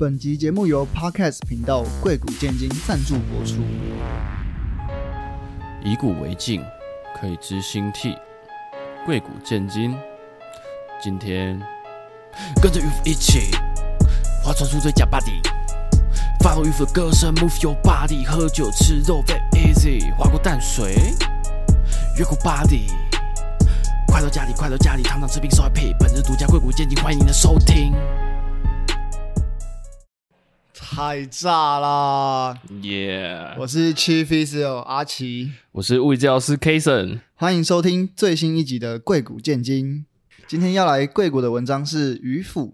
本集节目由 Podcast 频道贵古贱今赞助播出。以古为镜，可以知兴替。贵古贱今，今天跟着渔夫一起划船出最假 body。Follow 渔夫的歌声，Move your body，喝酒吃肉，Very easy。划过淡水，越过 body，快到家里，快到家里，堂堂吃饼烧海皮。本日独家贵古贱今，欢迎您的收听。太炸啦！耶我是 Chief Physio 阿奇，我是物理治疗师 Kason，欢迎收听最新一集的贵古贱今。今天要来贵谷的文章是《渔父》，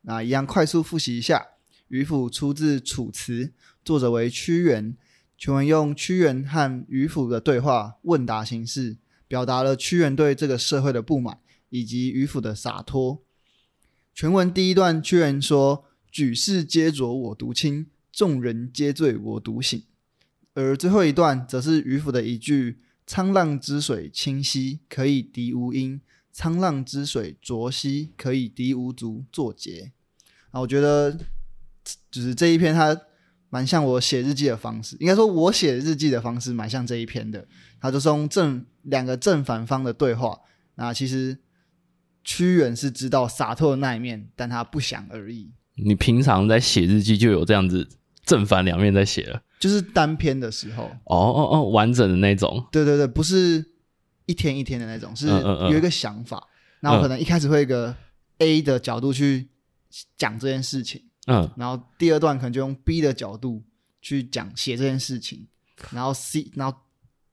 那一样快速复习一下，《渔父》出自《楚辞》，作者为屈原。全文用屈原和渔父的对话问答形式，表达了屈原对这个社会的不满以及渔父的洒脱。全文第一段，屈原说。举世皆浊我独清，众人皆醉我独醒。而最后一段则是渔父的一句：“沧浪之水清兮，可以涤吾阴；沧浪之水浊兮，可以涤吾足。”作结。啊，我觉得就是这一篇，它蛮像我写日记的方式。应该说，我写日记的方式蛮像这一篇的。它就是用正两个正反方的对话。那其实屈原是知道洒脱的那一面，但他不想而已。你平常在写日记就有这样子正反两面在写了，就是单篇的时候。哦哦哦，完整的那种。对对对，不是一天一天的那种，是有一个想法。那、嗯嗯嗯、我可能一开始会一个 A 的角度去讲这件事情，嗯，然后第二段可能就用 B 的角度去讲写这件事情，然后 C，然后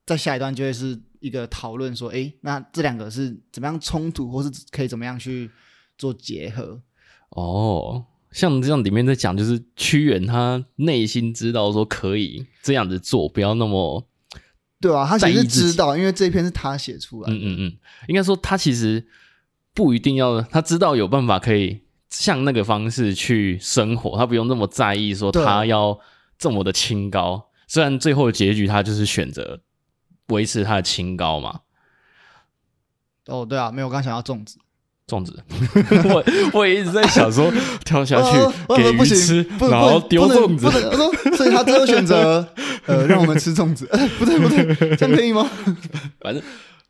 再下一段就会是一个讨论，说，哎，那这两个是怎么样冲突，或是可以怎么样去做结合？哦。像这样里面在讲，就是屈原他内心知道说可以这样子做，不要那么对啊，他其实知道，因为这一篇是他写出来的。嗯嗯嗯，应该说他其实不一定要，他知道有办法可以像那个方式去生活，他不用那么在意说他要这么的清高。虽然最后的结局他就是选择维持他的清高嘛。哦，对啊，没有，我刚想要粽子。粽子，我我也一直在想说 跳下去给鱼吃，然后丢粽子。所以他最后选择 呃让我们吃粽子。不对不对，这样可以吗？反正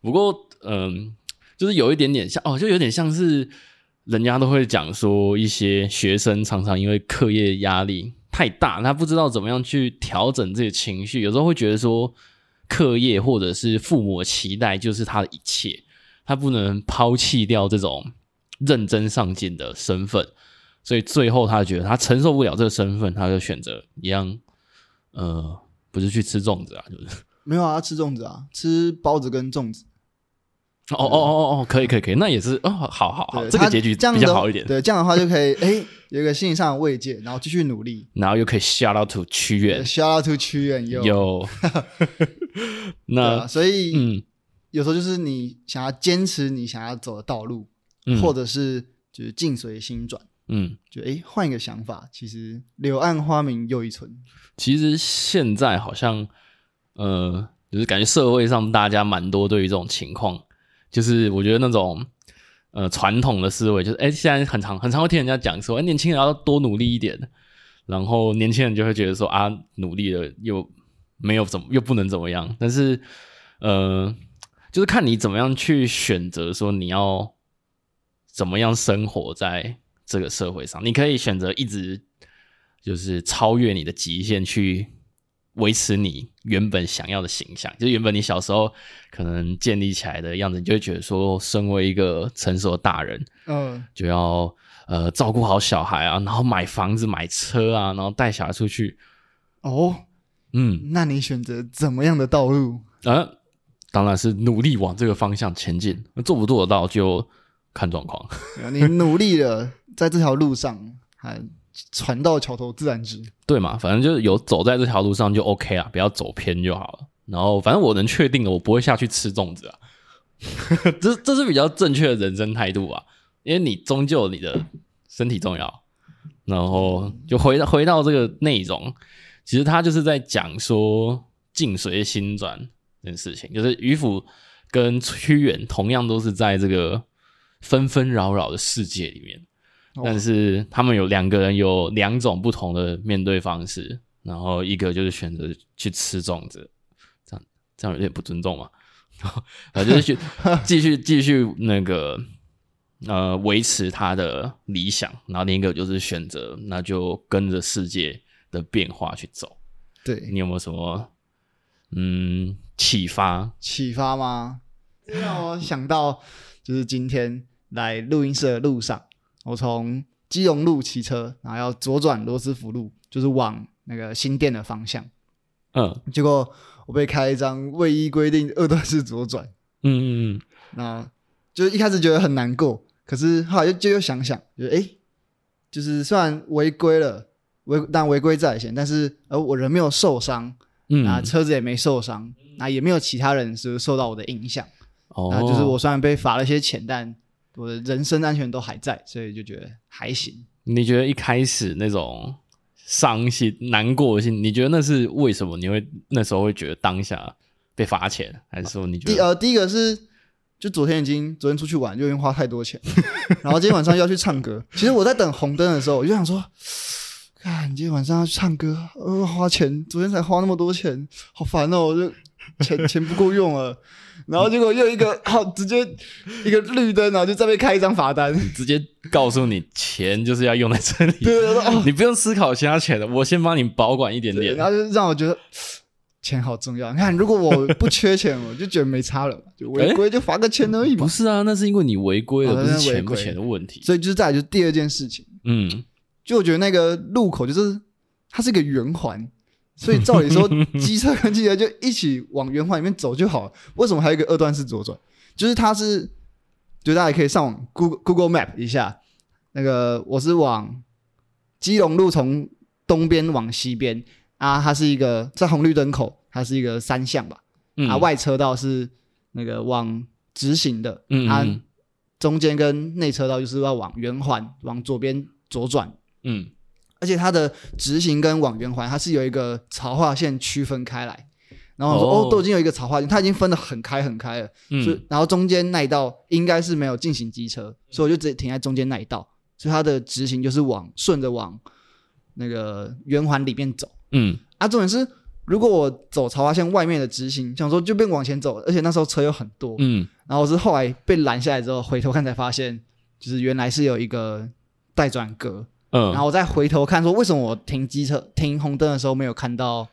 不过嗯、呃，就是有一点点像哦，就有点像是人家都会讲说，一些学生常常因为课业压力太大，他不知道怎么样去调整自己的情绪，有时候会觉得说课业或者是父母的期待就是他的一切。他不能抛弃掉这种认真上进的身份，所以最后他觉得他承受不了这个身份，他就选择一样，呃，不是去吃粽子啊，就是没有啊，吃粽子啊，吃包子跟粽子。哦哦哦哦哦，可以可以可以，那也是哦，好好好，这个结局比较好一点。对，这样的话就可以，哎，有一个心理上的慰藉，然后继续努力，然后又可以 shout out to 屈原，shout out to 屈原有有，那所以嗯。有时候就是你想要坚持你想要走的道路，嗯、或者是就是境随心转，嗯，就诶换一个想法，其实柳暗花明又一村。其实现在好像，呃，就是感觉社会上大家蛮多对于这种情况，就是我觉得那种呃传统的思维，就是诶现在很常很常会听人家讲说，诶年轻人要多努力一点，然后年轻人就会觉得说啊，努力了又没有怎么又不能怎么样，但是呃。就是看你怎么样去选择，说你要怎么样生活在这个社会上。你可以选择一直就是超越你的极限，去维持你原本想要的形象。就是原本你小时候可能建立起来的样子，你就会觉得说，身为一个成熟的大人，嗯，就要呃照顾好小孩啊，然后买房子、买车啊，然后带小孩出去。哦，嗯，那你选择怎么样的道路？啊？当然是努力往这个方向前进，做不做得到就看状况。你努力了，在这条路上，还船到桥头自然直。对嘛？反正就是有走在这条路上就 OK 啊，不要走偏就好了。然后，反正我能确定的，我不会下去吃粽子啊。这这是比较正确的人生态度啊，因为你终究你的身体重要。然后就回到回到这个内容，其实他就是在讲说境随心转。这件事情。就是渔夫跟屈原同样都是在这个纷纷扰扰的世界里面，但是他们有两个人有两种不同的面对方式，然后一个就是选择去吃粽子，这样这样有点不尊重嘛，然后就是去 继续继续那个呃维持他的理想，然后另一个就是选择那就跟着世界的变化去走。对，你有没有什么嗯启发？启发吗？让我想到就是今天来录音室的路上。我从基隆路骑车，然后要左转罗斯福路，就是往那个新店的方向。嗯，结果我被开一张未依规定二段式左转。嗯嗯嗯，那就一开始觉得很难过，可是后来就就又想想，就哎，就是虽然违规了，违但违规在先，但是而我人没有受伤，嗯，啊，车子也没受伤，那也没有其他人是受到我的影响。哦，那就是我虽然被罚了些钱，但我的人身安全都还在，所以就觉得还行。你觉得一开始那种伤心、难过的心，你觉得那是为什么？你会那时候会觉得当下被罚钱，还是说你觉得？第呃，第一个是就昨天已经昨天出去玩就已经花太多钱，然后今天晚上要去唱歌。其实我在等红灯的时候，我就想说，看今天晚上要去唱歌，呃，花钱，昨天才花那么多钱，好烦哦，我就钱钱不够用了。然后结果又一个好，直接一个绿灯，然后就再被开一张罚单，直接告诉你钱就是要用在这里，对，哦、你不用思考其他钱的，我先帮你保管一点点。然后就让我觉得钱好重要。你看，如果我不缺钱，我就觉得没差了，就违规就罚个钱而已嘛。不是啊，那是因为你违规了，不是钱不钱的问题。所以就是再来就是第二件事情，嗯，就我觉得那个路口就是它是一个圆环。所以照理说，机车跟机车就一起往圆环里面走就好了。为什么还有一个二段式左转？就是它是，就大家可以上网 Google Google Map 一下。那个我是往基隆路从东边往西边啊，它是一个在红绿灯口，它是一个三向吧。嗯。啊，外车道是那个往直行的。嗯。啊，中间跟内车道就是要往圆环往左边左转。嗯。而且它的直行跟往圆环，它是有一个槽化线区分开来。然后说哦，哦，都已经有一个槽化线，它已经分得很开很开了。嗯。所以，然后中间那一道应该是没有进行机车，所以我就直接停在中间那一道。所以它的直行就是往顺着往那个圆环里面走。嗯。啊，重点是，如果我走槽化线外面的直行，想说就变往前走，而且那时候车又很多。嗯。然后我是后来被拦下来之后，回头看才发现，就是原来是有一个待转格。嗯，然后我再回头看，说为什么我停机车停红灯的时候没有看到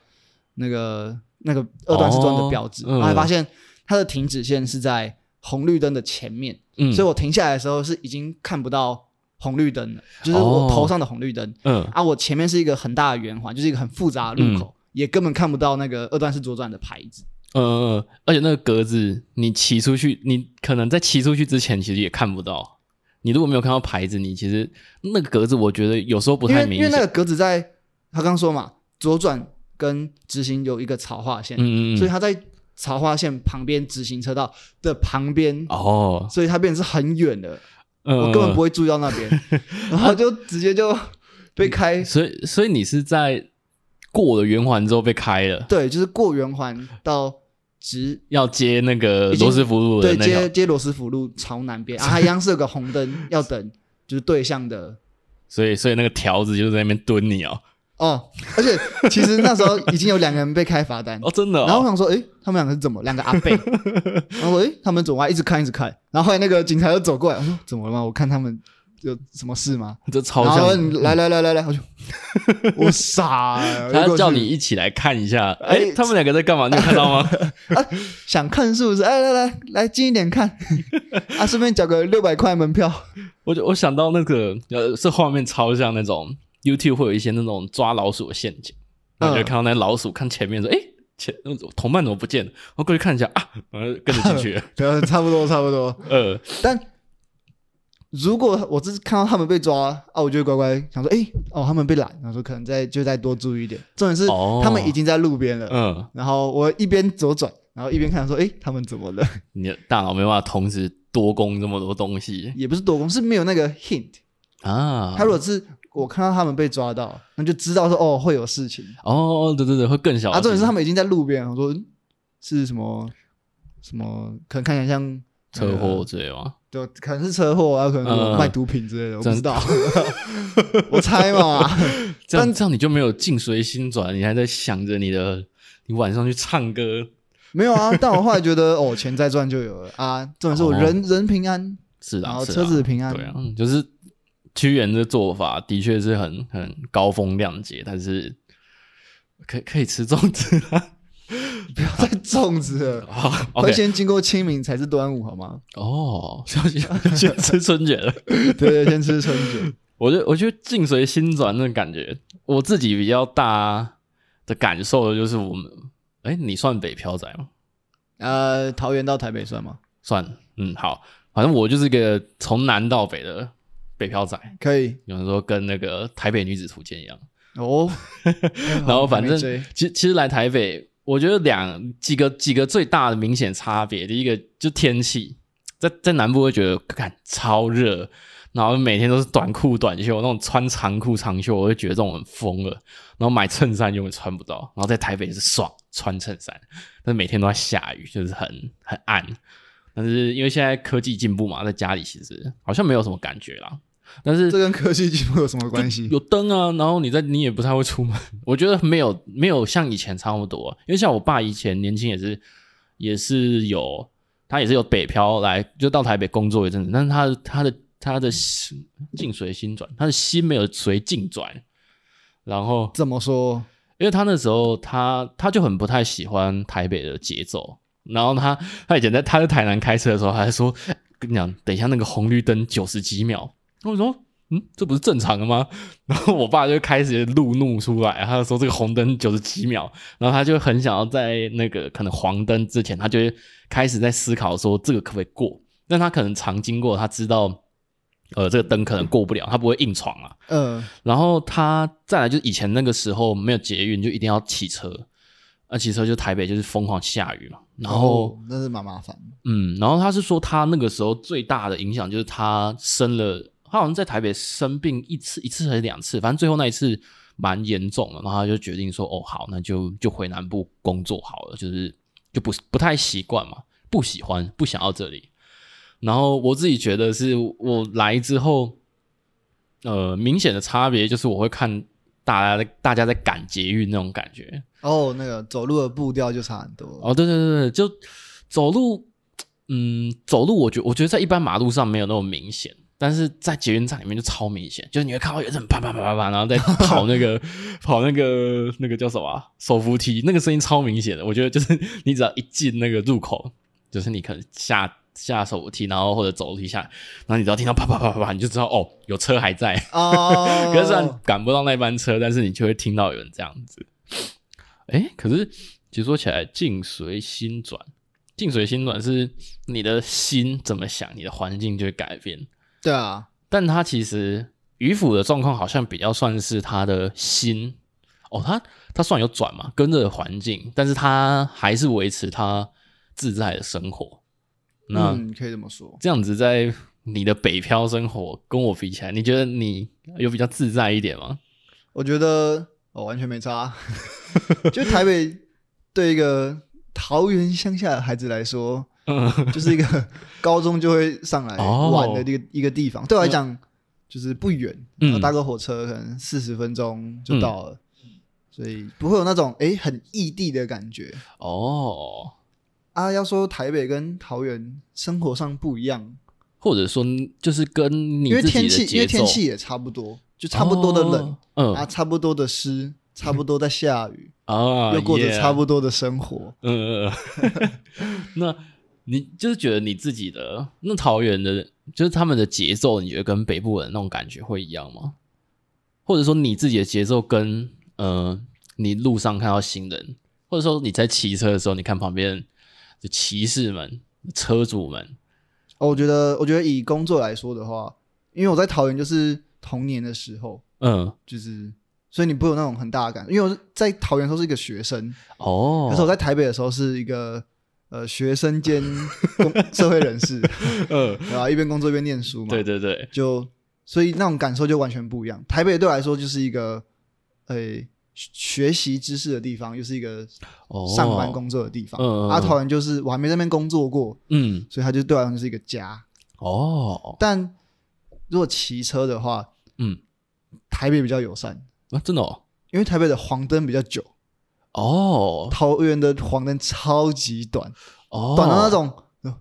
那个那个二段式左转的标志，哦嗯、然后还发现它的停止线是在红绿灯的前面，嗯，所以我停下来的时候是已经看不到红绿灯了，就是我头上的红绿灯，嗯，啊，我前面是一个很大的圆环，就是一个很复杂的路口，嗯、也根本看不到那个二段式左转的牌子，嗯嗯，而且那个格子你骑出去，你可能在骑出去之前其实也看不到。你如果没有看到牌子，你其实那个格子，我觉得有时候不太明显。因为，那个格子在他刚刚说嘛，左转跟直行有一个草化线，嗯嗯，所以他在草化线旁边，直行车道的旁边哦，所以它变成是很远的，嗯，我根本不会注意到那边，然后就直接就被开。所以，所以你是在过了圆环之后被开了？对，就是过圆环到。直要接那个罗斯福路的那，对，接接罗斯福路朝南边啊，它一样是有个红灯要等，就是对向的，所以所以那个条子就在那边蹲你哦。哦，而且其实那时候已经有两个人被开罚单哦，真的、哦。然后我想说，诶、欸，他们两个是怎么两个阿伯？然后诶、欸，他们走完一直看一直看，然后后来那个警察又走过来，我说怎么了吗？我看他们。有什么事吗？这超像。来来来来来，我就 我傻了。他叫你一起来看一下。哎、欸，他们两个在干嘛？你有看到吗？啊，想看是不是？哎，来来来，近一点看。啊，顺便缴个六百块门票。我就我想到那个，呃，这画面超像那种 YouTube 会有一些那种抓老鼠的陷阱。然后就看到那老鼠看前面说：“哎、欸，前同伴怎么不见了？”我过去看一下啊，然后跟着进去了。对，差不多差不多。呃，但。如果我只是看到他们被抓啊，我就会乖乖想说，哎、欸，哦，他们被拦，然后说可能再就再多注意一点。重点是他们已经在路边了，嗯、哦，然后我一边左转，然后一边看说，哎、欸，他们怎么了？你的大脑没办法同时多攻这么多东西，也不是多攻，是没有那个 hint 啊。他如果是我看到他们被抓到，那就知道说，哦，会有事情。哦，对对对，会更小。啊，重点是他们已经在路边，我说是什么什么，可能看起来像。车祸之类的吗？对，可能是车祸啊，可能有卖毒品之类的，我不知道，我猜嘛。这样这样你就没有境随心转，你还在想着你的，你晚上去唱歌。没有啊，但我后来觉得哦，钱再赚就有了啊，重点是我人人平安，是的，然后车子平安，对啊，就是屈原的做法的确是很很高风亮节，但是可可以吃粽子啊。不要再粽子了，会先经过清明才是端午，好吗？哦，先先吃春卷了，对 对，先吃春卷。我觉得，我觉得境随心转那感觉，我自己比较大的感受的就是，我们，哎，你算北漂仔吗？呃，桃园到台北算吗？算，嗯，好，反正我就是一个从南到北的北漂仔，可以。有人说跟那个台北女子图鉴一样哦，然后反正其实其实来台北。我觉得两几个几个最大的明显差别，第一个就天气，在在南部会觉得看超热，然后每天都是短裤短袖，那种穿长裤长袖，我会觉得这种很疯了。然后买衬衫永远穿不到，然后在台北是爽穿衬衫，但是每天都在下雨，就是很很暗。但是因为现在科技进步嘛，在家里其实好像没有什么感觉啦。但是这跟科技进步有什么关系？有灯啊，然后你在你也不太会出门，我觉得没有没有像以前差不多。因为像我爸以前年轻也是也是有，他也是有北漂来就到台北工作一阵子，但是他他的他的心境随心转，他的心没有随境转。然后怎么说？因为他那时候他他就很不太喜欢台北的节奏，然后他他以前在他在台南开车的时候，他还说跟你讲，等一下那个红绿灯九十几秒。我说，嗯，这不是正常的吗？然后我爸就开始怒怒出来，他就说这个红灯九十几秒，然后他就很想要在那个可能黄灯之前，他就开始在思考说这个可不可以过？但他可能常经过，他知道，呃，这个灯可能过不了，他不会硬闯啊。嗯。然后他再来就是以前那个时候没有捷运，就一定要骑车，那骑车就台北就是疯狂下雨嘛，然后、哦、那是蛮麻烦。嗯，然后他是说他那个时候最大的影响就是他生了。他好像在台北生病一次，一次还是两次，反正最后那一次蛮严重的，然后他就决定说：“哦，好，那就就回南部工作好了。”就是就不不太习惯嘛，不喜欢，不想要这里。然后我自己觉得是我来之后，呃，明显的差别就是我会看大家大家在赶捷运那种感觉。哦，那个走路的步调就差很多。哦，对对对对，就走路，嗯，走路，我觉我觉得在一般马路上没有那么明显。但是在捷运站里面就超明显，就是你会看到有人啪啪啪啪啪，然后在 跑那个跑那个那个叫什么、啊、手扶梯，那个声音超明显的。我觉得就是你只要一进那个入口，就是你可能下下手扶梯，然后或者走楼梯下，然后你只要听到啪啪啪啪啪，你就知道哦，有车还在。哦，可是虽然赶不到那班车，但是你就会听到有人这样子。哎，可是其实说起来，境随心转，境随心转是你的心怎么想，你的环境就会改变。对啊，但他其实渔夫的状况好像比较算是他的心哦，他他算有转嘛，跟着环境，但是他还是维持他自在的生活。那、嗯、可以这么说，这样子在你的北漂生活跟我比起来，你觉得你有比较自在一点吗？我觉得我、哦、完全没差，就台北对一个桃园乡下的孩子来说。就是一个 高中就会上来玩的一个一个地方，对我来讲就是不远，然后搭个火车可能四十分钟就到了，所以不会有那种哎很异地的感觉。哦。啊，要说台北跟桃园生活上不一样，或者说就是跟你因为天气，因为天气也差不多，就差不多的冷，嗯。啊，差不多的湿，差不多在下雨啊，又过着差不多的生活，嗯嗯嗯，那。你就是觉得你自己的那桃园的，就是他们的节奏，你觉得跟北部人那种感觉会一样吗？或者说你自己的节奏跟呃，你路上看到行人，或者说你在骑车的时候，你看旁边的骑士们、车主们，哦，我觉得，我觉得以工作来说的话，因为我在桃园就是童年的时候，嗯，就是所以你不会有那种很大的感觉，因为我在桃园时候是一个学生哦，可是我在台北的时候是一个。呃，学生兼工社会人士，嗯，然后一边工作一边念书嘛，对对对，就所以那种感受就完全不一样。台北对我来说就是一个，诶、欸，学习知识的地方，又是一个哦，上班工作的地方。嗯，啊，桃园就是我还没在那边工作过，嗯，所以他就对我来说就是一个家。哦，但如果骑车的话，嗯，台北比较友善啊，真的哦，因为台北的黄灯比较久，哦，桃园的黄灯超级短，哦，短到那种，呃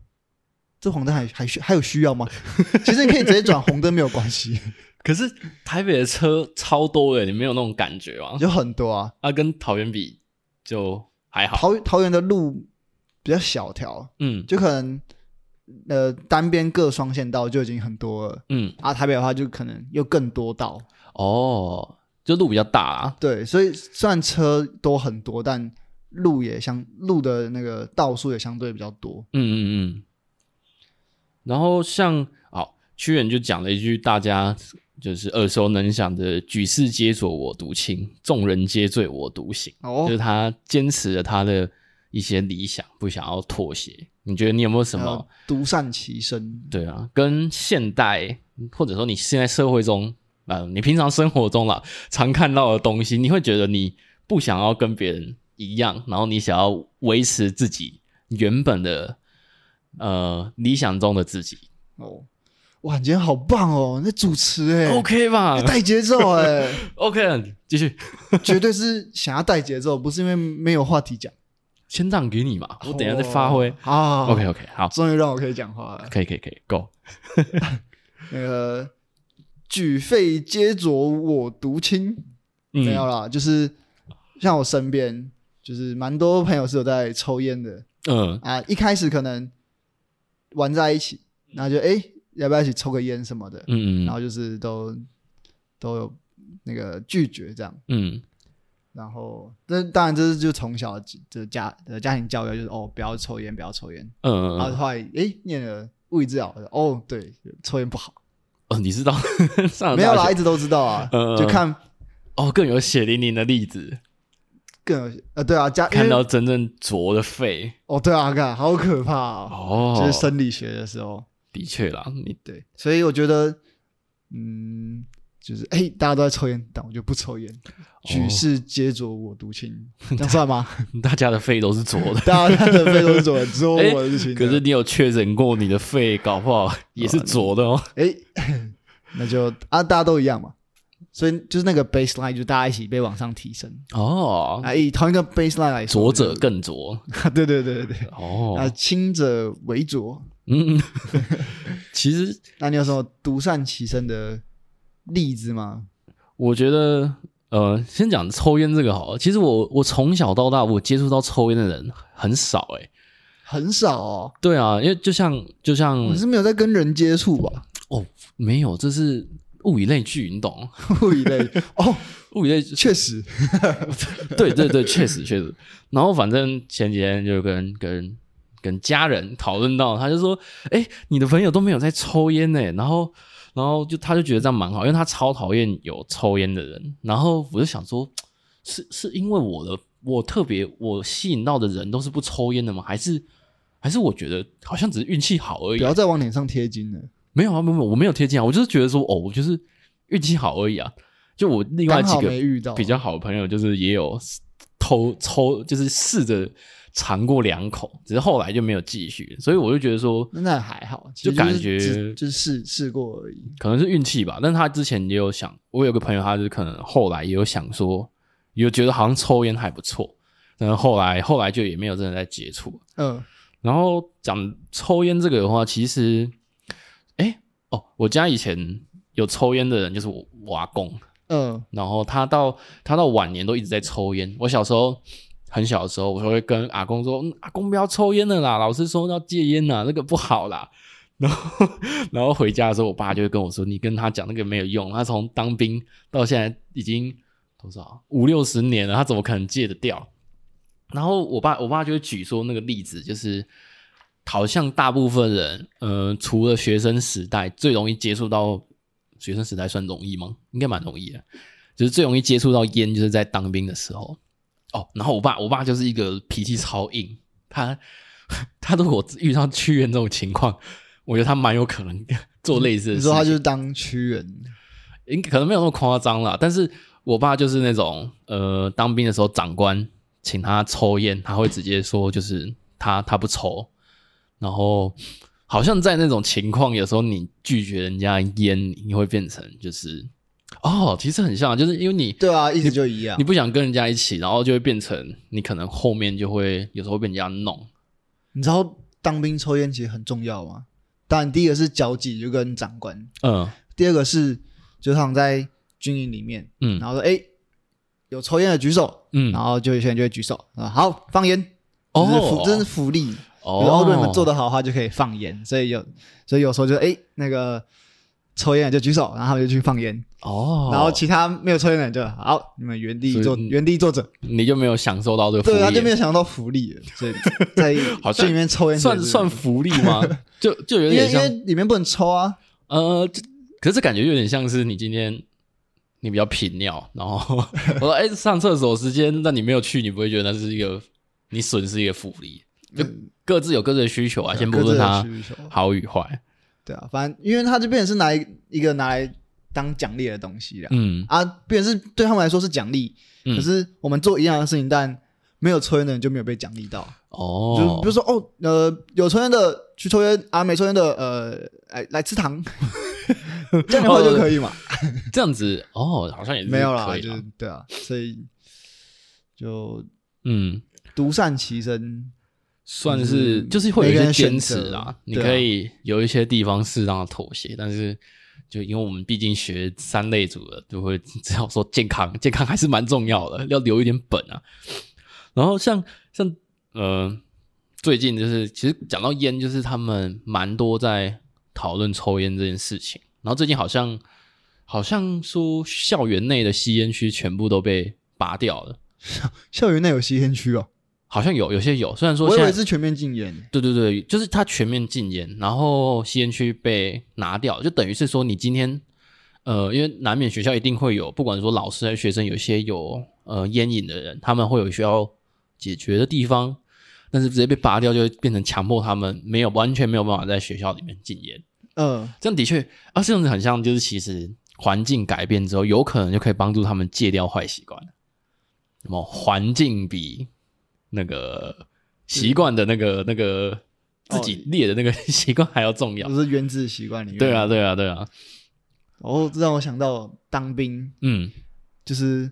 这黄灯还还需还有需要吗？其实你可以直接转红灯没有关系，可是台北的车超多的，你没有那种感觉吗？有很多啊。啊，跟桃园比就还好。桃桃园的路比较小条，嗯就可能呃单边各双线道就已经很多了。嗯，啊，台北的话就可能又更多道，哦，就路比较大啊。对，所以虽然车多很多，但路也相路的那个道数也相对比较多。嗯嗯嗯。然后像哦，屈原就讲了一句大家就是耳熟能详的“举世皆浊我独清，众人皆醉我独醒”，哦就是他坚持了他的一些理想，不想要妥协。你觉得你有没有什么？呃独善其身，对啊，跟现代或者说你现在社会中，呃，你平常生活中啦常看到的东西，你会觉得你不想要跟别人一样，然后你想要维持自己原本的呃理想中的自己哦，哇，你今天好棒哦！那主持哎，OK 吧带节奏哎？OK，继续，绝对是想要带节奏，不是因为没有话题讲。先让给你嘛，我等一下再发挥。啊，OK OK，好，终于让我可以讲话了。可以可以可以，Go。那个举肺皆浊我独清，嗯没有啦，就是像我身边，就是蛮多朋友是有在抽烟的嗯啊。一开始可能玩在一起，然后就哎、诶要不要一起抽个烟什么的，嗯嗯，然后就是都都有那个拒绝这样。嗯然后，这当然这是就从小的家的家庭教育，就是哦不要抽烟，不要抽烟。嗯嗯，然后后来哎念了物理治疗，哦对，抽烟不好。哦，你知道？上没有啦，一直都知道啊，就看哦，更有血淋淋的例子。更有呃，对啊，加看到真正浊的肺。哦，对啊，看好可怕哦，哦，就是生理学的时候，的确啦，你对，所以我觉得，嗯，就是哎，大家都在抽烟，但我就不抽烟，举世皆浊我独清，这样算吗？大家的肺都是浊的，大家的肺都是浊的，只有我清的。可是你有确诊过你的肺搞不好也是浊的哦。哎，那就啊，大家都一样嘛，所以就是那个 baseline 就大家一起被往上提升哦，啊，以同一个 baseline 来说，浊者更浊对对对对对，啊，哦。清者为浊。嗯，其实那你有什么独善其身的例子吗？我觉得，呃，先讲抽烟这个好了。其实我我从小到大，我接触到抽烟的人很少诶、欸。很少哦，对啊，因为就像就像你是没有在跟人接触吧？哦，没有，这是物以类聚，你懂？物以类哦，物以类确实，对对对，确实确实。然后反正前几天就跟跟跟家人讨论到，他就说：“哎，你的朋友都没有在抽烟呢。”然后然后就他就觉得这样蛮好，因为他超讨厌有抽烟的人。然后我就想说，是是因为我的我特别我吸引到的人都是不抽烟的吗？还是还是我觉得好像只是运气好而已啊？不要再往脸上贴金了。没有啊，没有，我没有贴金啊，我就是觉得说，哦，我就是运气好而已啊。就我另外几个比较好的朋友，就是也有偷抽，就是试着尝过两口，只是后来就没有继续。所以我就觉得说，那还好，就感觉就是试试过而已。可能是运气吧。但是他之前也有想，我有个朋友，他就可能后来也有想说，有觉得好像抽烟还不错，然后后来后来就也没有真的在接触。嗯，然后讲抽烟这个的话，其实，哎，哦，我家以前有抽烟的人就是我我阿公，嗯，然后他到他到晚年都一直在抽烟。我小时候很小的时候，我就会跟阿公说：“嗯、阿公不要抽烟了啦，老师说要戒烟呐，那个不好啦。”然后然后回家的时候，我爸就会跟我说：“你跟他讲那个没有用，他从当兵到现在已经多少五六十年了，他怎么可能戒得掉？”然后我爸我爸就会举说那个例子，就是好像大部分人，呃，除了学生时代最容易接触到学生时代算容易吗？应该蛮容易的，就是最容易接触到烟，就是在当兵的时候。哦，然后我爸我爸就是一个脾气超硬，他他如果遇到屈原这种情况，我觉得他蛮有可能做类似的事情。你说他就是当屈原，应可能没有那么夸张啦，但是。我爸就是那种呃，当兵的时候长官请他抽烟，他会直接说就是他他不抽，然后好像在那种情况，有时候你拒绝人家烟，你会变成就是哦，其实很像，就是因为你对啊，意思就一样，你不想跟人家一起，然后就会变成你可能后面就会有时候会被人家弄。你知道当兵抽烟其实很重要吗？当然，第一个是交际，就跟长官，嗯，第二个是就像在。军营里面，嗯，然后说，哎，有抽烟的举手，嗯，然后就有些人就会举手，啊，好，放烟，哦，这是福利，哦，然后如果你们做得好的话，就可以放烟，所以有，所以有时候就，哎，那个抽烟的就举手，然后他们就去放烟，哦，然后其他没有抽烟的人就好，你们原地坐，原地坐着，你就没有享受到这个福利，对，他就没有享受到福利了，所以 在好像里面抽烟算算福利吗？就就有点像，因为里面不能抽啊，呃，可是感觉有点像是你今天。你比较频尿，然后 我说：“哎、欸，上厕所时间，那你没有去，你不会觉得那是一个你损失一个福利？就各自有各自的需求啊，嗯、先不论它好与坏。对啊，反正因为他就变成是拿一一个拿来当奖励的东西了。嗯啊，变成是对他们来说是奖励，嗯、可是我们做一样的事情，但没有抽烟的人就没有被奖励到。哦，就比如说哦，呃，有抽烟的去抽烟啊，没抽烟的呃，来来吃糖。”这样的话就可以嘛？这样子哦，好像也是没有啦，就是对啊，所以就嗯，独善其身，算是就是会有一些坚持啊。你可以有一些地方适当的妥协，但是就因为我们毕竟学三类组的，就会只要说健康，健康还是蛮重要的，要留一点本啊。然后像像呃，最近就是其实讲到烟，就是他们蛮多在。讨论抽烟这件事情，然后最近好像好像说校园内的吸烟区全部都被拔掉了。校园内有吸烟区哦？好像有，有些有。虽然说现在，我以为是全面禁烟。对对对，就是它全面禁烟，然后吸烟区被拿掉，就等于是说你今天呃，因为难免学校一定会有，不管说老师还是学生，有些有呃烟瘾的人，他们会有需要解决的地方，但是直接被拔掉，就会变成强迫他们没有完全没有办法在学校里面禁烟。嗯，这样的确，啊，这样子很像，就是其实环境改变之后，有可能就可以帮助他们戒掉坏习惯。什么环境比那个习惯的那个、嗯、那个自己列的那个 习惯还要重要？就是原子习惯里面。对啊，对啊，对啊。然后这让我想到当兵，嗯，就是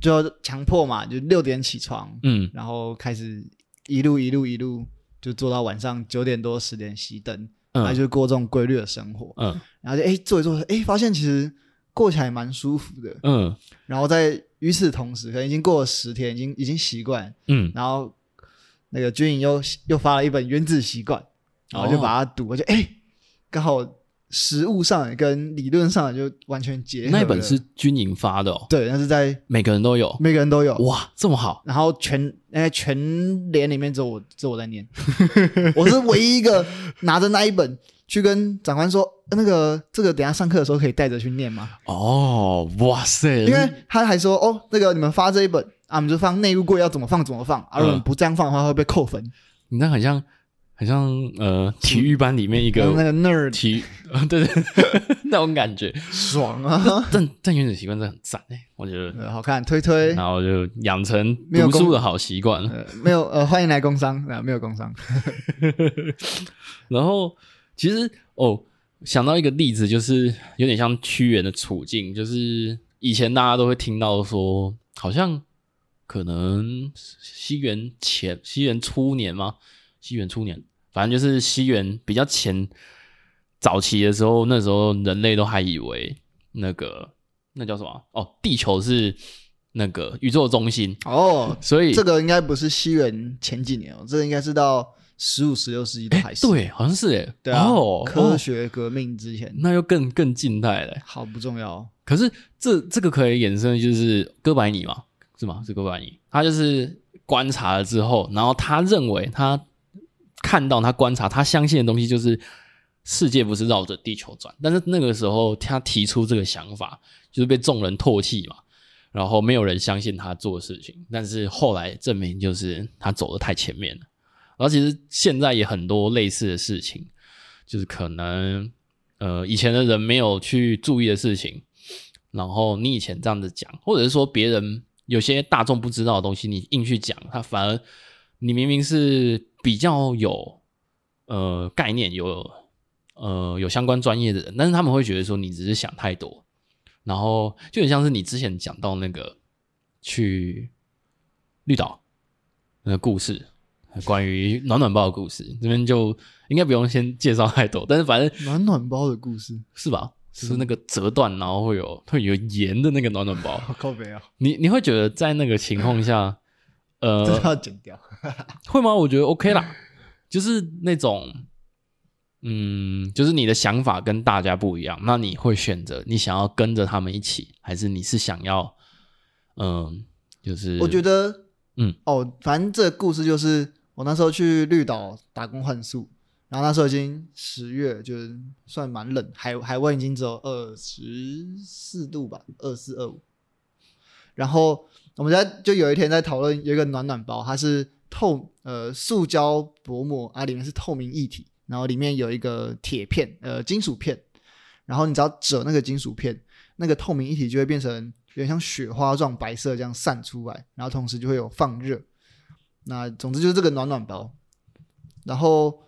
就要强迫嘛，就六点起床，嗯，然后开始一路一路一路就做到晚上九点多十点熄灯。嗯然后就过这种规律的生活，嗯，然后就哎做一做，哎发现其实过起来蛮舒服的，嗯，然后在与此同时，可能已经过了十天，已经已经习惯，嗯，然后那个军营又又发了一本《原子习惯》，然后就把它读，我就哎刚好。实物上跟理论上就完全结合。那本是军营发的哦？对，那是在每个人都有，每个人都有。哇，这么好！然后全哎全连里面只有我只有我在念，我是唯一一个拿着那一本去跟长官说，那个这个等下上课的时候可以带着去念吗？哦，哇塞！因为他还说哦，那个你们发这一本啊，我们就放内务柜要怎么放怎么放，而、啊、我们不这样放的话会被扣分。你那很像。很像呃，体育班里面一个那个 nerd 体 育，对对，那种感觉爽啊！但但原子习惯真的很赞哎，我觉得好看，推推，然后就养成读书的好习惯。没有呃，欢迎来工商啊，没有工商。然后其实哦，想到一个例子，就是有点像屈原的处境，就是以前大家都会听到说，好像可能西元前西元初年吗？西元初年。反正就是西元比较前早期的时候，那时候人类都还以为那个那叫什么哦，地球是那个宇宙中心哦，所以这个应该不是西元前几年哦，这个应该是到十五、十六世纪都还是对，好像是诶，对啊，哦、科学革命之前，那又更更近代了，好不重要。可是这这个可以衍生，就是哥白尼嘛，是吗？是哥白尼，他就是观察了之后，然后他认为他。看到他观察，他相信的东西就是世界不是绕着地球转。但是那个时候他提出这个想法，就是被众人唾弃嘛，然后没有人相信他做的事情。但是后来证明，就是他走的太前面了。然后其实现在也很多类似的事情，就是可能呃以前的人没有去注意的事情，然后你以前这样子讲，或者是说别人有些大众不知道的东西，你硬去讲，他反而你明明是比较有呃概念、有呃有相关专业的人，但是他们会觉得说你只是想太多，然后就很像是你之前讲到那个去绿岛那个故事，关于暖暖包的故事，这边就应该不用先介绍太多，但是反正暖暖包的故事是吧？是那个折断，然后会有会有盐的那个暖暖包。靠北啊！你你会觉得在那个情况下，呃，这要剪掉，会吗？我觉得 OK 啦，就是那种，嗯，就是你的想法跟大家不一样，那你会选择你想要跟着他们一起，还是你是想要，嗯、呃，就是我觉得，嗯，哦，反正这个故事就是我那时候去绿岛打工换宿。然后那时候已经十月，就是算蛮冷，海海温已经只有二十四度吧，二四二五。然后我们在就有一天在讨论有一个暖暖包，它是透呃塑胶薄膜啊，里面是透明液体，然后里面有一个铁片呃金属片，然后你只要折那个金属片，那个透明液体就会变成有点像雪花状白色这样散出来，然后同时就会有放热。那总之就是这个暖暖包，然后。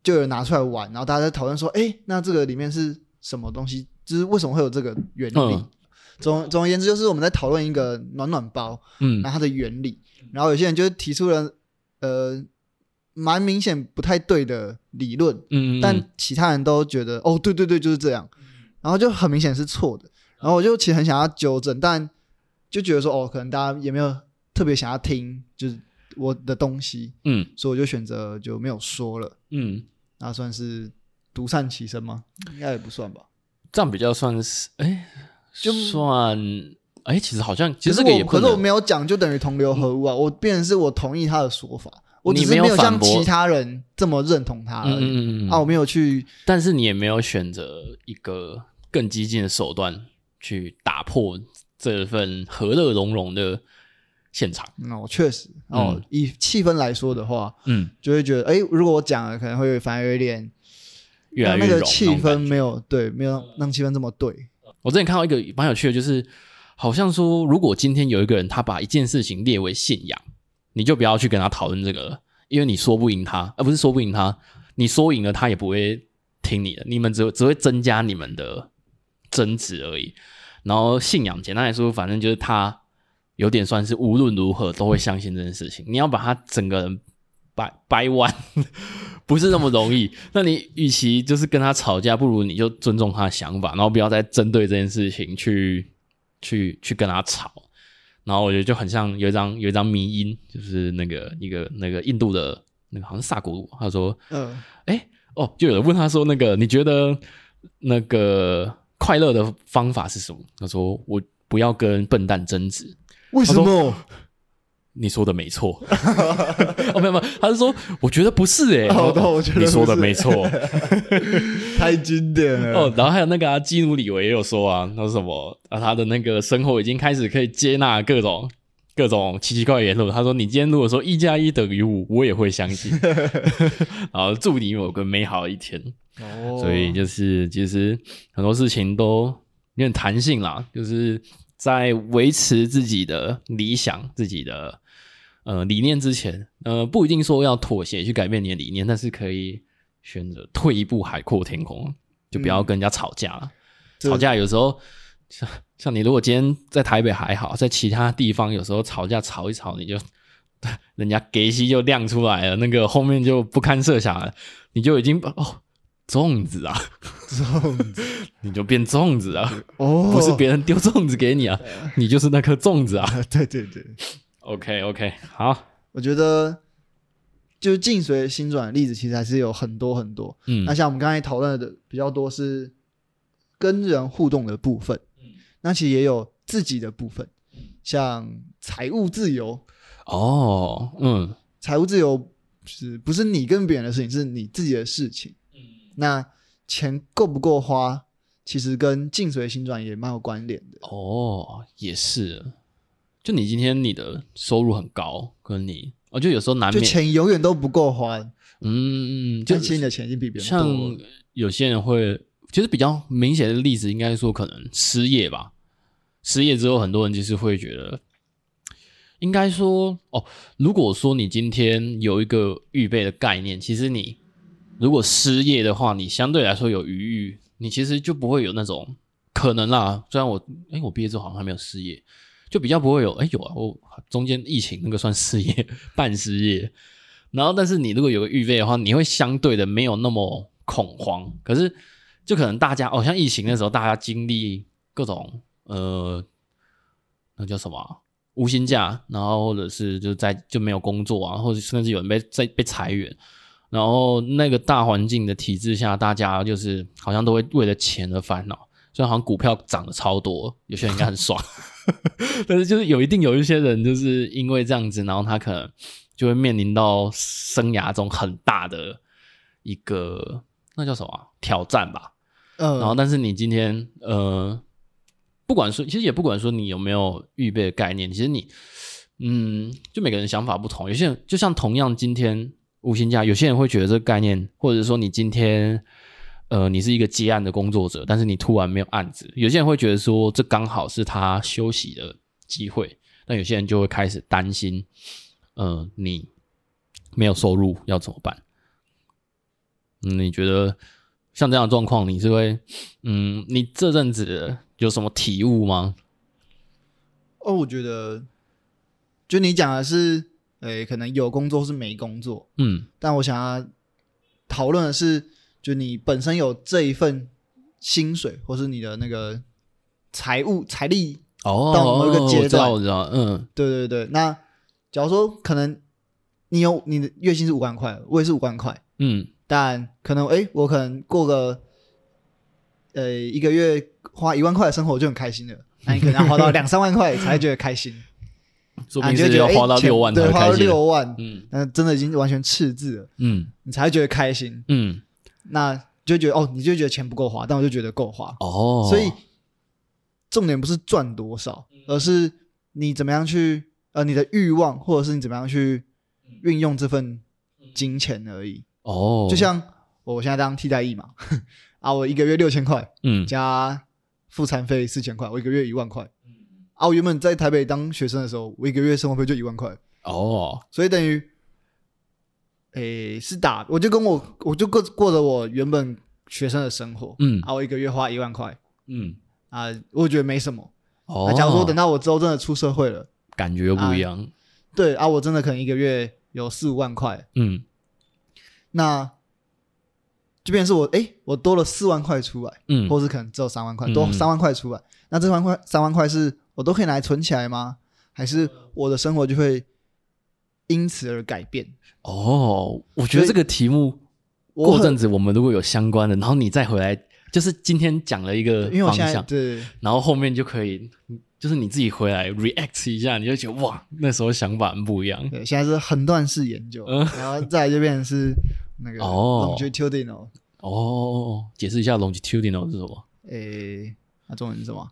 就有人拿出来玩，然后大家在讨论说：“哎，那这个里面是什么东西？就是为什么会有这个原理？”嗯、总总而言之，就是我们在讨论一个暖暖包，嗯，然后它的原理。然后有些人就提出了呃蛮明显不太对的理论，嗯，嗯，但其他人都觉得哦，对对对，就是这样。然后就很明显是错的。然后我就其实很想要纠正，但就觉得说哦，可能大家也没有特别想要听，就是我的东西，嗯，所以我就选择就没有说了，嗯。那算是独善其身吗？应该也不算吧。这样比较算是，哎、欸，就算，哎、欸，其实好像，其实这个也可是我没有讲，就等于同流合污啊。嗯、我变成是我同意他的说法，我只是没有像其他人这么认同他而已。嗯嗯嗯啊，我没有去，但是你也没有选择一个更激进的手段去打破这份和乐融融的。现场，哦，确实，哦，嗯、以气氛来说的话，嗯，就会觉得，哎，如果我讲了，可能会反而有点，越来越那个气氛没有对，没有让气氛这么对。我之前看到一个蛮有趣的，就是好像说，如果今天有一个人他把一件事情列为信仰，你就不要去跟他讨论这个了，因为你说不赢他，而不是说不赢他，你说赢了他也不会听你的，你们只只会增加你们的争执而已。然后信仰，简单来说，反正就是他。有点算是无论如何都会相信这件事情。你要把他整个人掰掰弯，不是那么容易。那你与其就是跟他吵架，不如你就尊重他的想法，然后不要再针对这件事情去去去跟他吵。然后我觉得就很像有一张有一张迷因，就是那个一个那个印度的那个好像是萨古鲁，他说，嗯，哎哦，就有人问他说，那个你觉得那个快乐的方法是什么？他说我不要跟笨蛋争执。为什么？你说的没错。哦，没有没有，他是说，我觉得不是诶、欸。好的，我觉得你说的没错。太经典了。哦，然后还有那个啊，基努里维也有说啊，他说什么啊？他的那个生活已经开始可以接纳各种各种奇奇怪怪言论。他说，你今天如果说一加一等于五，我也会相信。然后祝你有个美好的一天。哦，所以就是其实很多事情都有点弹性啦，就是。在维持自己的理想、自己的呃理念之前，呃，不一定说要妥协去改变你的理念，但是可以选择退一步海阔天空，就不要跟人家吵架了。嗯、吵架有时候像像你，如果今天在台北还好，在其他地方有时候吵架吵一吵，你就 人家给息就亮出来了，那个后面就不堪设想了，你就已经哦。粽子啊，粽子，你就变粽子啊！哦，不是别人丢粽子给你啊，你就是那颗粽子啊！对对对，OK OK，好，我觉得就是境随心转的例子，其实还是有很多很多。嗯，那像我们刚才讨论的比较多是跟人互动的部分，嗯，那其实也有自己的部分，像财务自由。哦，嗯，财务自由是不是你跟别人的事情，是你自己的事情。那钱够不够花，其实跟境随心转也蛮有关联的哦。也是，就你今天你的收入很高，跟你哦，就有时候难免就钱永远都不够花。嗯，就其实你的钱已经比别人多。像有些人会其实比较明显的例子，应该说可能失业吧。失业之后，很多人就是会觉得，应该说哦，如果说你今天有一个预备的概念，其实你如果失业的话，你相对来说有余裕，你其实就不会有那种可能啦。虽然我诶，我毕业之后好像还没有失业，就比较不会有诶，有啊，我中间疫情那个算失业，半失业。然后，但是你如果有个预备的话，你会相对的没有那么恐慌。可是，就可能大家哦，像疫情的时候，大家经历各种呃，那叫什么啊，无薪假，然后或者是就在就没有工作啊，或者甚至有人被在被裁员，然后那个大环境的体制下，大家就是好像都会为了钱而烦恼。虽然好像股票涨得超多，有些人应该很爽，但是就是有一定有一些人就是因为这样子，然后他可能。就会面临到生涯中很大的一个那叫什么、啊、挑战吧，嗯，然后但是你今天呃，不管说其实也不管说你有没有预备的概念，其实你嗯，就每个人想法不同，有些人就像同样今天无薪假，有些人会觉得这个概念，或者说你今天呃你是一个接案的工作者，但是你突然没有案子，有些人会觉得说这刚好是他休息的机会，但有些人就会开始担心。嗯、呃，你没有收入要怎么办？嗯，你觉得像这样的状况，你是会嗯，你这阵子有什么体悟吗？哦，我觉得，就你讲的是，诶、欸，可能有工作是没工作，嗯，但我想要讨论的是，就你本身有这一份薪水，或是你的那个财务财力哦，到某一个阶段，我知道，嗯，对对对，那。假如说可能你有你的月薪是五万块，我也是五万块，嗯，但可能哎，我可能过个呃一个月花一万块的生活我就很开心了，那你可能要花到两三万块才会觉得开心，说不定是要花到六万对，花到六万，嗯，那真的已经完全赤字了，嗯，你才会觉得开心，嗯，那就觉得哦，你就觉得钱不够花，但我就觉得够花，哦，所以重点不是赚多少，而是你怎么样去。呃，你的欲望，或者是你怎么样去运用这份金钱而已。哦，就像我现在当替代役嘛，啊，我一个月六千块，嗯，加付餐费四千块，我一个月一万块。啊，我原本在台北当学生的时候，我一个月生活费就一万块。哦，所以等于，诶，是打，我就跟我，我就过过着我原本学生的生活，嗯，啊，我一个月花一万块，嗯，啊，我觉得没什么。哦，假如说等到我之后真的出社会了。感觉又不一样，啊对啊，我真的可能一个月有四五万块，嗯，那就变成是我哎，我多了四万块出来，嗯，或是可能只有三万块，多三万块出来，嗯、那这三万块三万块是我都可以拿来存起来吗？还是我的生活就会因此而改变？哦，我觉得这个题目过阵子我们如果有相关的，然后你再回来，就是今天讲了一个方向，对，然后后面就可以。就是你自己回来 react 一下，你就觉得哇，那时候想法很不一样。对，现在是横断式研究，嗯、然后再来就变成是那个 longitudinal。哦，解释一下 longitudinal 是什么？诶、欸，那中文是什么？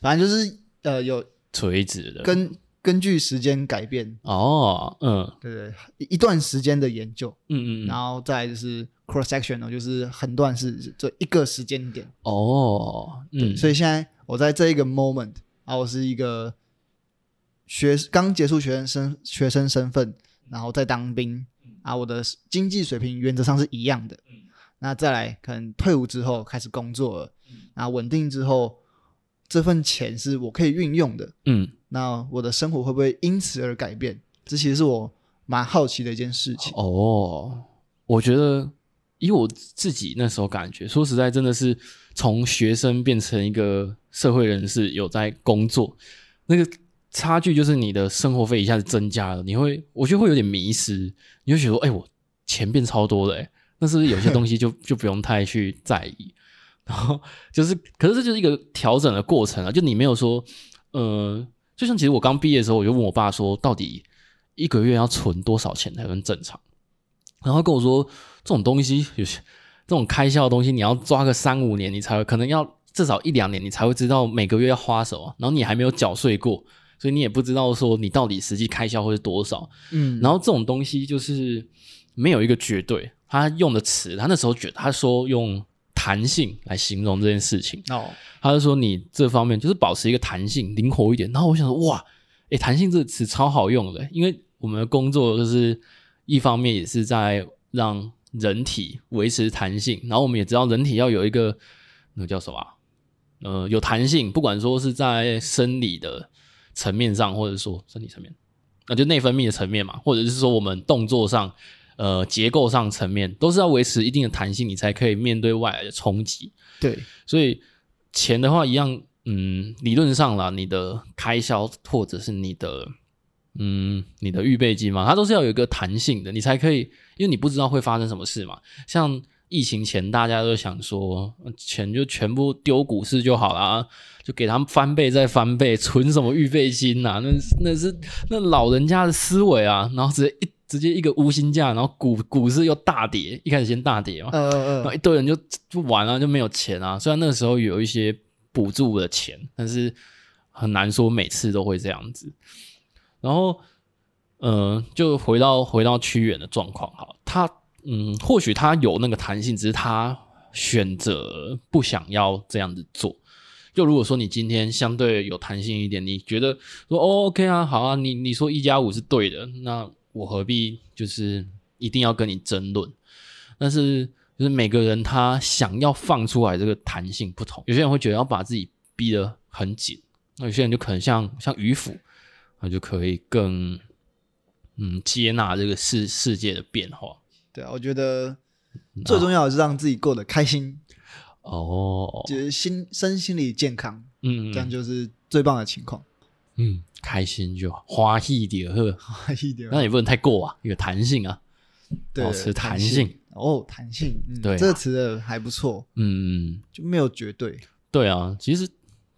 反正就是呃，有垂直的，根根据时间改变。哦，嗯，对对，一段时间的研究，嗯嗯，然后再来就是 cross sectional，就是横断是，这一个时间点。哦，嗯，所以现在我在这一个 moment。啊，我是一个学刚结束学生身学生身份，然后在当兵啊，我的经济水平原则上是一样的。那再来可能退伍之后开始工作了，啊稳定之后，这份钱是我可以运用的。嗯，那我的生活会不会因此而改变？这其实是我蛮好奇的一件事情。哦，我觉得以我自己那时候感觉，说实在，真的是从学生变成一个。社会人士有在工作，那个差距就是你的生活费一下子增加了，你会，我觉得会有点迷失，你会觉得说，哎、欸，我钱变超多了，哎，那是不是有些东西就 就不用太去在意？然后就是，可是这就是一个调整的过程啊，就你没有说，呃，就像其实我刚毕业的时候，我就问我爸说，到底一个月要存多少钱才能正常？然后跟我说，这种东西有些这种开销的东西，你要抓个三五年，你才会可能要。至少一两年，你才会知道每个月要花什么，然后你还没有缴税过，所以你也不知道说你到底实际开销会是多少。嗯，然后这种东西就是没有一个绝对。他用的词，他那时候觉得他说用弹性来形容这件事情。哦，他就说你这方面就是保持一个弹性，灵活一点。然后我想说，哇，诶，弹性这个词超好用的，因为我们的工作就是一方面也是在让人体维持弹性，然后我们也知道人体要有一个那个叫什么啊？呃，有弹性，不管说是在生理的层面上，或者说生理层面，那就内分泌的层面嘛，或者是说我们动作上，呃，结构上层面，都是要维持一定的弹性，你才可以面对外来的冲击。对，所以钱的话一样，嗯，理论上啦，你的开销或者是你的，嗯，你的预备金嘛，它都是要有一个弹性的，你才可以，因为你不知道会发生什么事嘛，像。疫情前，大家都想说，钱就全部丢股市就好了，就给他们翻倍再翻倍，存什么预备金呐、啊？那那是那老人家的思维啊！然后直接一直接一个无薪假，然后股股市又大跌，一开始先大跌嘛，嗯嗯嗯，然后一堆人就就玩了，就没有钱啊。虽然那个时候有一些补助的钱，但是很难说每次都会这样子。然后，嗯、呃，就回到回到屈原的状况哈，他。嗯，或许他有那个弹性，只是他选择不想要这样子做。就如果说你今天相对有弹性一点，你觉得说哦，OK 啊，好啊，你你说一加五是对的，那我何必就是一定要跟你争论？但是就是每个人他想要放出来这个弹性不同，有些人会觉得要把自己逼得很紧，那有些人就可能像像渔夫，那就可以更嗯接纳这个世世界的变化。对啊，我觉得最重要的是让自己过得开心哦，就是心身心理健康，嗯，这样就是最棒的情况。嗯，开心就好，花一点呵，花一点，那也不能太过啊，有弹性啊，对，保持弹性。哦，弹性，嗯、对、啊，这个词的还不错，嗯，就没有绝对，对啊，其实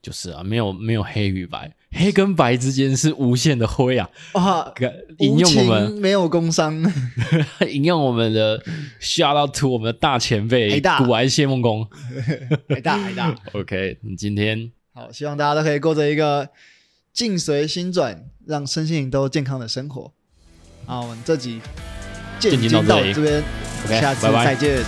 就是啊，没有没有黑与白。黑跟白之间是无限的灰啊！啊，引用我们没有工伤，引用我们的 shout out to 我们的大前辈古玩谢孟恭，海大海大。OK，你今天好，希望大家都可以过着一个境随心转，让身心灵都健康的生活。好，我们这集见到这边下次再见。